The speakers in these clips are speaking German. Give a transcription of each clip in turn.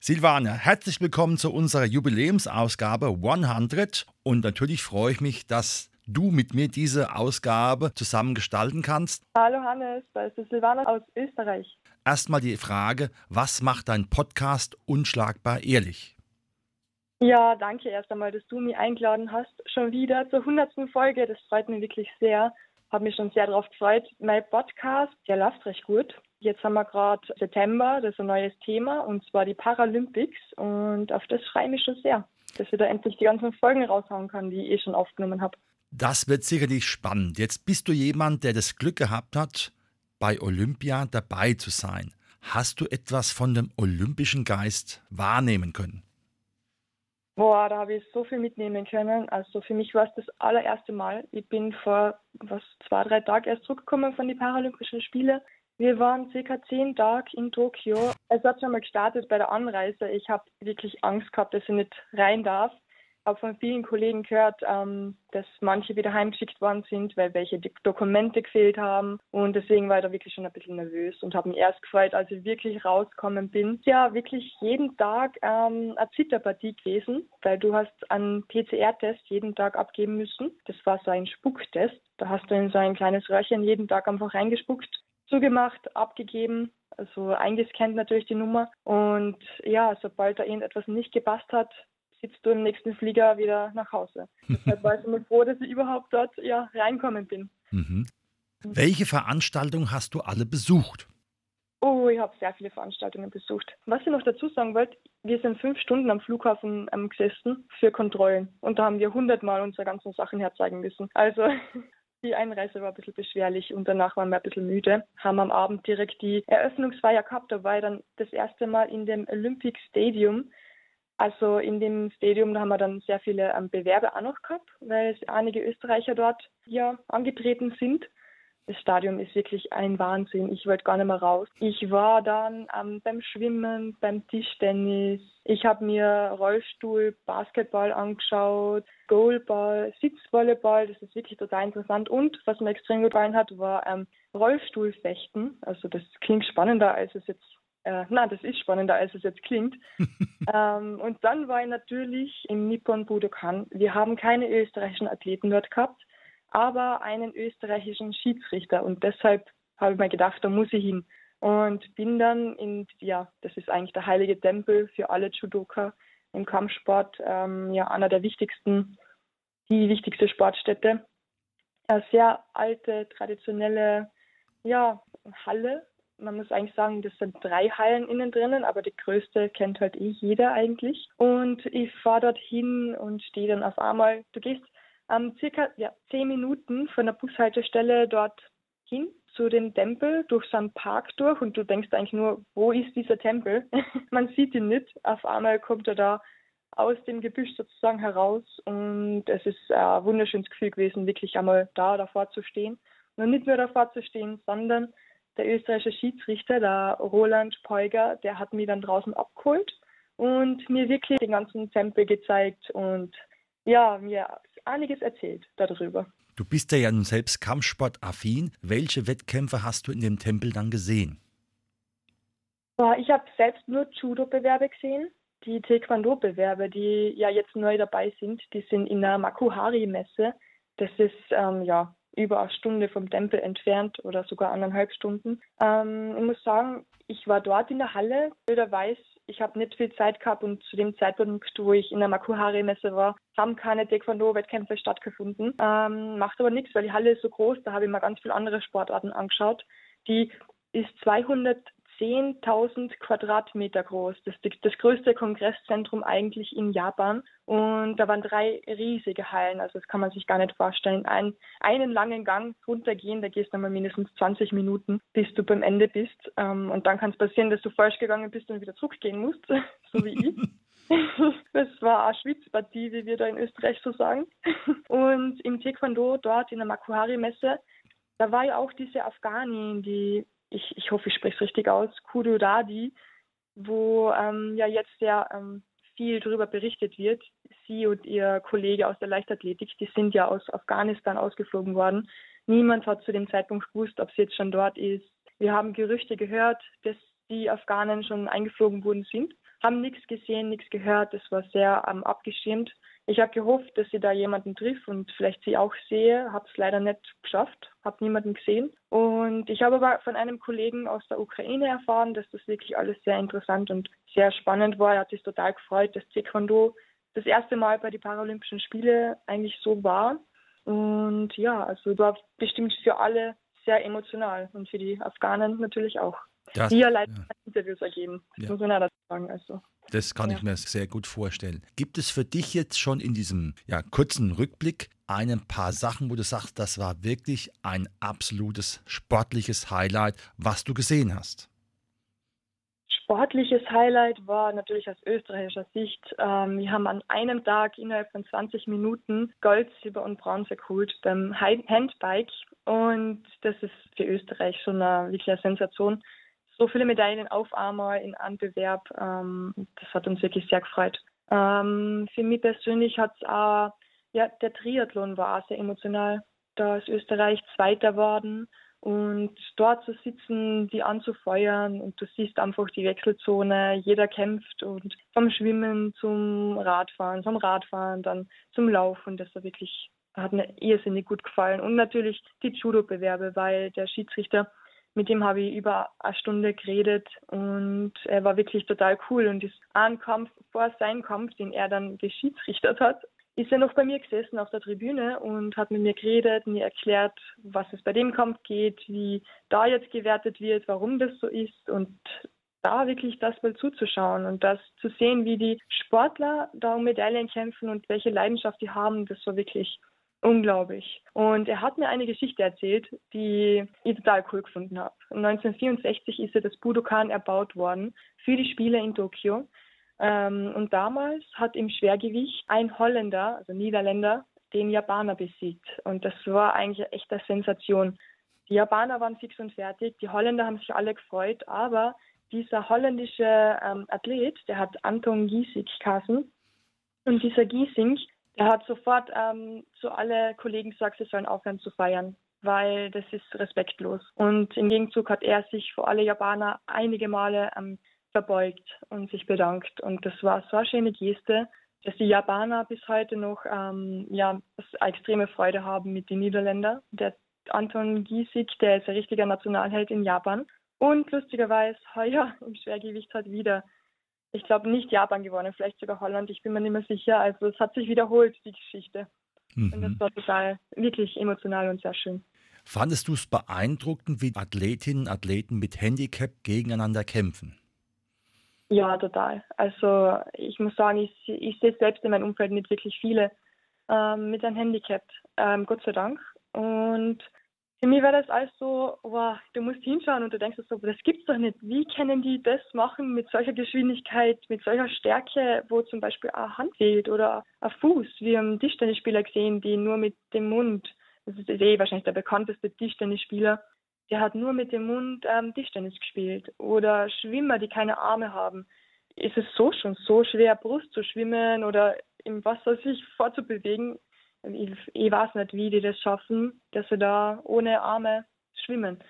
Silvana, herzlich willkommen zu unserer Jubiläumsausgabe 100 und natürlich freue ich mich, dass du mit mir diese Ausgabe zusammen gestalten kannst. Hallo Hannes, da ist Silvana aus Österreich. Erstmal die Frage, was macht dein Podcast unschlagbar ehrlich? Ja, danke erst einmal, dass du mich eingeladen hast. Schon wieder zur 100. Folge, das freut mich wirklich sehr habe mich schon sehr darauf gefreut. Mein Podcast, der läuft recht gut. Jetzt haben wir gerade September, das ist ein neues Thema, und zwar die Paralympics. Und auf das freue ich mich schon sehr, dass wir da endlich die ganzen Folgen raushauen kann, die ich eh schon aufgenommen habe. Das wird sicherlich spannend. Jetzt bist du jemand, der das Glück gehabt hat, bei Olympia dabei zu sein. Hast du etwas von dem olympischen Geist wahrnehmen können? Boah, da habe ich so viel mitnehmen können. Also für mich war es das allererste Mal. Ich bin vor was zwei, drei Tagen erst zurückgekommen von den Paralympischen Spielen. Wir waren circa zehn Tage in Tokio. Es hat schon mal gestartet bei der Anreise. Ich habe wirklich Angst gehabt, dass ich nicht rein darf habe von vielen Kollegen gehört, ähm, dass manche wieder heimgeschickt worden sind, weil welche Dokumente gefehlt haben. Und deswegen war ich da wirklich schon ein bisschen nervös und habe mich erst gefreut, als ich wirklich rausgekommen bin. Ja, wirklich jeden Tag ähm, eine Zitterpartie gewesen, weil du hast einen PCR-Test jeden Tag abgeben müssen. Das war so ein Spucktest. Da hast du in so ein kleines Röhrchen jeden Tag einfach reingespuckt, zugemacht, abgegeben also eingescannt natürlich die Nummer. Und ja, sobald da irgendetwas nicht gepasst hat, sitzt du im nächsten Flieger wieder nach Hause. Deshalb war ich immer froh, dass ich überhaupt dort ja, reinkommen bin. Mhm. Welche Veranstaltungen hast du alle besucht? Oh, ich habe sehr viele Veranstaltungen besucht. Was ich noch dazu sagen wollte, wir sind fünf Stunden am Flughafen ähm, gesessen für Kontrollen und da haben wir hundertmal unsere ganzen Sachen herzeigen müssen. Also die Einreise war ein bisschen beschwerlich und danach waren wir ein bisschen müde. Haben am Abend direkt die Eröffnungsfeier gehabt. Da war ich dann das erste Mal in dem Olympic Stadium also in dem Stadium, da haben wir dann sehr viele ähm, Bewerber auch noch gehabt, weil es einige Österreicher dort ja angetreten sind. Das Stadion ist wirklich ein Wahnsinn. Ich wollte gar nicht mehr raus. Ich war dann ähm, beim Schwimmen, beim Tischtennis. Ich habe mir Rollstuhl, Basketball angeschaut, Goalball, Sitzvolleyball. Das ist wirklich total interessant. Und was mir extrem gefallen hat, war ähm, Rollstuhlfechten. Also das klingt spannender, als es jetzt äh, na, das ist spannender, als es jetzt klingt. ähm, und dann war ich natürlich im Nippon Budokan. Wir haben keine österreichischen Athleten dort gehabt, aber einen österreichischen Schiedsrichter. Und deshalb habe ich mir gedacht, da muss ich hin. Und bin dann in, ja, das ist eigentlich der heilige Tempel für alle Judoka im Kampfsport, ähm, ja, einer der wichtigsten, die wichtigste Sportstätte. Eine sehr alte, traditionelle, ja, Halle man muss eigentlich sagen, das sind drei Hallen innen drinnen, aber die größte kennt halt eh jeder eigentlich. Und ich fahre dort hin und stehe dann auf einmal, du gehst ähm, circa ja, zehn Minuten von der Bushaltestelle dort hin zu dem Tempel durch so einen Park durch und du denkst eigentlich nur, wo ist dieser Tempel? man sieht ihn nicht. Auf einmal kommt er da aus dem Gebüsch sozusagen heraus und es ist ein wunderschönes Gefühl gewesen, wirklich einmal da davor zu stehen. Und nicht nur davor zu stehen, sondern der österreichische Schiedsrichter, der Roland Peuger, der hat mich dann draußen abgeholt und mir wirklich den ganzen Tempel gezeigt und ja, mir einiges erzählt darüber. Du bist ja nun selbst Kampfsport-affin. Welche Wettkämpfe hast du in dem Tempel dann gesehen? Ich habe selbst nur Judo-Bewerbe gesehen. Die Taekwondo-Bewerbe, die ja jetzt neu dabei sind, die sind in der Makuhari-Messe. Das ist ähm, ja über eine Stunde vom Tempel entfernt oder sogar anderthalb Stunden. Ähm, ich muss sagen, ich war dort in der Halle. Jeder weiß, ich habe nicht viel Zeit gehabt und zu dem Zeitpunkt, wo ich in der Makuhari-Messe war, haben keine Taekwondo-Wettkämpfe stattgefunden. Ähm, macht aber nichts, weil die Halle ist so groß, da habe ich mir ganz viele andere Sportarten angeschaut. Die ist 200 10.000 Quadratmeter groß. Das ist das größte Kongresszentrum eigentlich in Japan. Und da waren drei riesige Hallen. Also das kann man sich gar nicht vorstellen. Ein, einen langen Gang runtergehen, da gehst du mal mindestens 20 Minuten, bis du beim Ende bist. Ähm, und dann kann es passieren, dass du falsch gegangen bist und wieder zurückgehen musst, so wie ich. das war eine Schwitzpartie, wie wir da in Österreich so sagen. Und im Taekwondo dort in der Makuhari-Messe, da war ja auch diese Afghanin, die, ich, ich hoffe, ich spreche es richtig aus, Kudu Dadi, wo ähm, ja jetzt sehr ähm, viel darüber berichtet wird. Sie und ihr Kollege aus der Leichtathletik, die sind ja aus Afghanistan ausgeflogen worden. Niemand hat zu dem Zeitpunkt gewusst, ob sie jetzt schon dort ist. Wir haben Gerüchte gehört, dass die Afghanen schon eingeflogen worden sind, haben nichts gesehen, nichts gehört. Das war sehr ähm, abgeschirmt. Ich habe gehofft, dass sie da jemanden trifft und vielleicht sie auch sehe. Habe es leider nicht geschafft, habe niemanden gesehen. Und ich habe aber von einem Kollegen aus der Ukraine erfahren, dass das wirklich alles sehr interessant und sehr spannend war. Er hat sich total gefreut, dass Taekwondo das erste Mal bei den Paralympischen Spielen eigentlich so war. Und ja, also war bestimmt für alle sehr emotional und für die Afghanen natürlich auch. Das, die ja leider ja. Interviews ergeben. Das ja. muss man ja dazu sagen. Also. Das kann ja. ich mir sehr gut vorstellen. Gibt es für dich jetzt schon in diesem ja, kurzen Rückblick ein paar Sachen, wo du sagst, das war wirklich ein absolutes sportliches Highlight, was du gesehen hast? Sportliches Highlight war natürlich aus österreichischer Sicht. Ähm, wir haben an einem Tag innerhalb von 20 Minuten Gold, Silber und Bronze geholt beim Handbike. Und das ist für Österreich schon eine, wirklich eine Sensation so viele Medaillen auf einmal in einem Bewerb. Ähm, das hat uns wirklich sehr gefreut. Ähm, für mich persönlich hat es auch, ja, der Triathlon war auch sehr emotional. Da ist Österreich Zweiter worden und dort zu sitzen, die anzufeuern und du siehst einfach die Wechselzone, jeder kämpft und vom Schwimmen zum Radfahren, vom Radfahren dann zum Laufen, das war wirklich, hat mir irrsinnig gut gefallen und natürlich die Judo-Bewerbe, weil der Schiedsrichter mit dem habe ich über eine Stunde geredet und er war wirklich total cool. Und ein Kampf vor seinem Kampf, den er dann geschiedsrichtert hat, ist er noch bei mir gesessen auf der Tribüne und hat mit mir geredet, mir erklärt, was es bei dem Kampf geht, wie da jetzt gewertet wird, warum das so ist und da wirklich das mal zuzuschauen und das zu sehen, wie die Sportler da um Medaillen kämpfen und welche Leidenschaft die haben, das war wirklich unglaublich. Und er hat mir eine Geschichte erzählt, die ich total cool gefunden habe. 1964 ist ja das Budokan erbaut worden für die Spiele in Tokio. Ähm, und damals hat im Schwergewicht ein Holländer, also Niederländer, den Japaner besiegt. Und das war eigentlich eine echte Sensation. Die Japaner waren fix und fertig, die Holländer haben sich alle gefreut, aber dieser holländische ähm, Athlet, der hat Anton Giesing kassen. Und dieser Giesing, er hat sofort ähm, zu alle Kollegen gesagt, sie sollen aufhören zu feiern, weil das ist respektlos. Und im Gegenzug hat er sich vor alle Japaner einige Male ähm, verbeugt und sich bedankt. Und das war so eine schöne Geste, dass die Japaner bis heute noch ähm, ja, extreme Freude haben mit den Niederländern. Der Anton Giesig, der ist ein richtiger Nationalheld in Japan. Und lustigerweise heuer im Schwergewicht hat wieder ich glaube nicht Japan gewonnen, vielleicht sogar Holland, ich bin mir nicht mehr sicher. Also es hat sich wiederholt, die Geschichte. Mhm. Und das war total, wirklich emotional und sehr schön. Fandest du es beeindruckend, wie Athletinnen und Athleten mit Handicap gegeneinander kämpfen? Ja, total. Also ich muss sagen, ich, ich sehe selbst in meinem Umfeld nicht wirklich viele ähm, mit einem Handicap, ähm, Gott sei Dank. Und für mich war das alles so, wow, du musst hinschauen und du denkst so, das gibt's doch nicht. Wie können die das machen mit solcher Geschwindigkeit, mit solcher Stärke, wo zum Beispiel eine Hand fehlt oder ein Fuß? Wir haben Tischtennisspieler gesehen, die nur mit dem Mund, das ist eh wahrscheinlich der bekannteste Tischtennisspieler, der hat nur mit dem Mund ähm, Tischtennis gespielt. Oder Schwimmer, die keine Arme haben. Ist es so schon so schwer, Brust zu schwimmen oder im Wasser sich vorzubewegen? Ich, ich weiß nicht, wie die das schaffen, dass sie da ohne Arme schwimmen.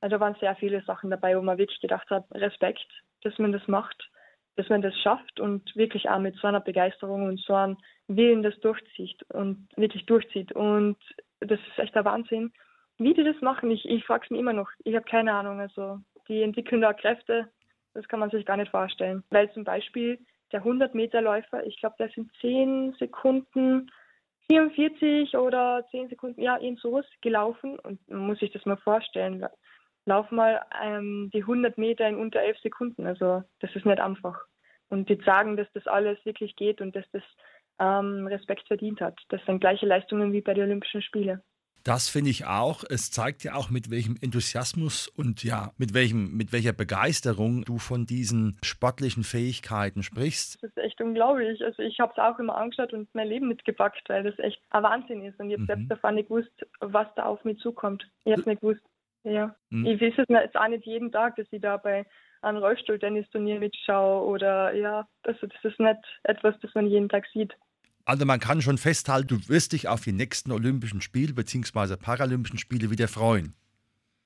Also waren sehr viele Sachen dabei, wo man wirklich gedacht hat, Respekt, dass man das macht, dass man das schafft und wirklich auch mit so einer Begeisterung und so einem Willen das durchzieht und wirklich durchzieht. Und das ist echt der Wahnsinn. Wie die das machen, ich, ich frage es mir immer noch. Ich habe keine Ahnung. Also die entwickeln da Kräfte, das kann man sich gar nicht vorstellen. Weil zum Beispiel der 100-Meter-Läufer, ich glaube, der sind 10 Sekunden 44 oder 10 Sekunden, ja, eben sowas gelaufen und man muss sich das mal vorstellen. Lauf mal ähm, die 100 Meter in unter 11 Sekunden, also das ist nicht einfach. Und die sagen, dass das alles wirklich geht und dass das ähm, Respekt verdient hat. Das sind gleiche Leistungen wie bei den Olympischen Spielen. Das finde ich auch. Es zeigt ja auch, mit welchem Enthusiasmus und ja, mit, welchem, mit welcher Begeisterung du von diesen sportlichen Fähigkeiten sprichst. Das ist echt unglaublich. Also ich habe es auch immer angeschaut und mein Leben mitgepackt, weil das echt ein Wahnsinn ist. Und ich habe mhm. selbst davon nicht gewusst, was da auf mich zukommt. Ich habe nicht gewusst. Ja. Mhm. Ich weiß es jetzt auch nicht jeden Tag, dass ich da bei einem Rollstuhl-Tennisturnier mitschaue oder ja, also das ist nicht etwas, das man jeden Tag sieht. Also man kann schon festhalten, du wirst dich auf die nächsten Olympischen Spiele bzw. Paralympischen Spiele wieder freuen.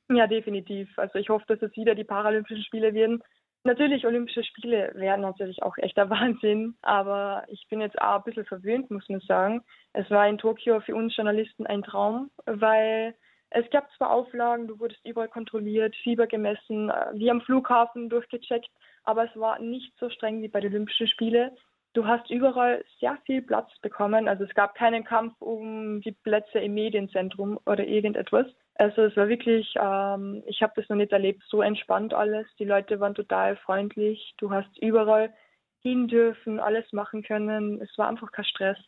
Ja, definitiv. Also ich hoffe, dass es wieder die Paralympischen Spiele werden. Natürlich, Olympische Spiele wären natürlich auch echter Wahnsinn, aber ich bin jetzt auch ein bisschen verwöhnt, muss man sagen. Es war in Tokio für uns Journalisten ein Traum, weil es gab zwar Auflagen, du wurdest überall kontrolliert, Fieber gemessen, äh, wie am Flughafen durchgecheckt, aber es war nicht so streng wie bei den Olympischen Spielen. Du hast überall sehr viel Platz bekommen. Also es gab keinen Kampf um die Plätze im Medienzentrum oder irgendetwas. Also es war wirklich, ähm, ich habe das noch nicht erlebt, so entspannt alles. Die Leute waren total freundlich. Du hast überall hin dürfen, alles machen können. Es war einfach kein Stress.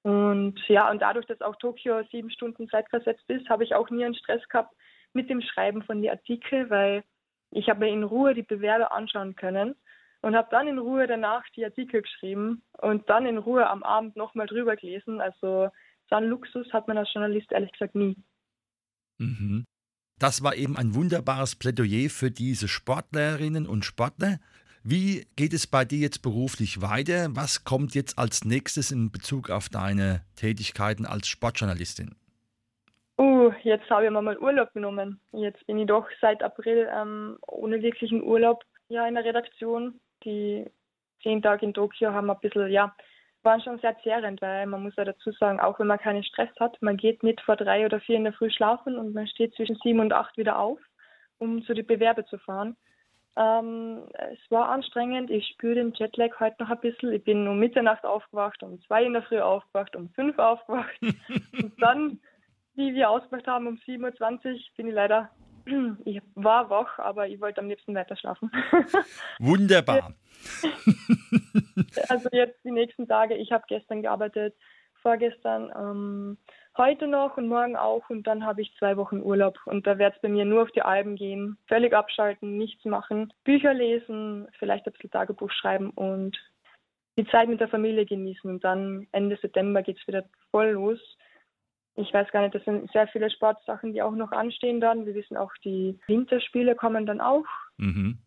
Und ja, und dadurch, dass auch Tokio sieben Stunden zeitversetzt ist, habe ich auch nie einen Stress gehabt mit dem Schreiben von den Artikeln, weil ich habe mir in Ruhe die Bewerber anschauen können und habe dann in Ruhe danach die Artikel geschrieben und dann in Ruhe am Abend nochmal drüber gelesen. Also so einen Luxus hat man als Journalist ehrlich gesagt nie. Mhm. Das war eben ein wunderbares Plädoyer für diese Sportlerinnen und Sportler. Wie geht es bei dir jetzt beruflich weiter? Was kommt jetzt als nächstes in Bezug auf deine Tätigkeiten als Sportjournalistin? Uh, jetzt habe ich mir mal Urlaub genommen. Jetzt bin ich doch seit April ähm, ohne wirklichen Urlaub ja in der Redaktion die zehn Tage in Tokio haben ein bisschen, ja, waren schon sehr zehrend, weil man muss ja dazu sagen, auch wenn man keinen Stress hat, man geht nicht vor drei oder vier in der Früh schlafen und man steht zwischen sieben und acht wieder auf, um zu den Bewerbe zu fahren. Ähm, es war anstrengend, ich spüre den Jetlag heute noch ein bisschen. Ich bin um Mitternacht aufgewacht, um zwei in der Früh aufgewacht, um fünf aufgewacht. und dann, wie wir ausgemacht haben, um 7.20 Uhr bin ich leider ich war wach, aber ich wollte am liebsten weiter schlafen. Wunderbar. also jetzt die nächsten Tage, ich habe gestern gearbeitet, vorgestern, ähm, heute noch und morgen auch. Und dann habe ich zwei Wochen Urlaub. Und da wird es bei mir nur auf die Alben gehen, völlig abschalten, nichts machen, Bücher lesen, vielleicht ein bisschen Tagebuch schreiben und die Zeit mit der Familie genießen. Und dann Ende September geht es wieder voll los ich weiß gar nicht, das sind sehr viele Sportsachen, die auch noch anstehen dann. Wir wissen auch, die Winterspiele kommen dann auch. Mhm.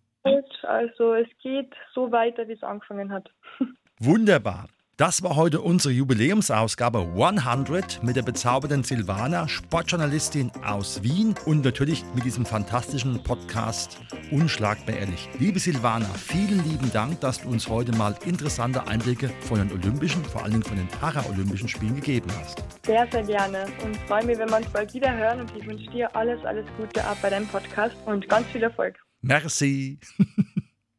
Also es geht so weiter, wie es angefangen hat. Wunderbar. Das war heute unsere Jubiläumsausgabe 100 mit der bezaubernden Silvana, Sportjournalistin aus Wien und natürlich mit diesem fantastischen Podcast Unschlagbar ehrlich. Liebe Silvana, vielen lieben Dank, dass du uns heute mal interessante Einblicke von den Olympischen, vor allen Dingen von den Paralympischen Spielen gegeben hast. Sehr, sehr gerne und freue mich, wenn wir uns bald wieder hören und ich wünsche dir alles, alles Gute ab bei deinem Podcast und ganz viel Erfolg. Merci.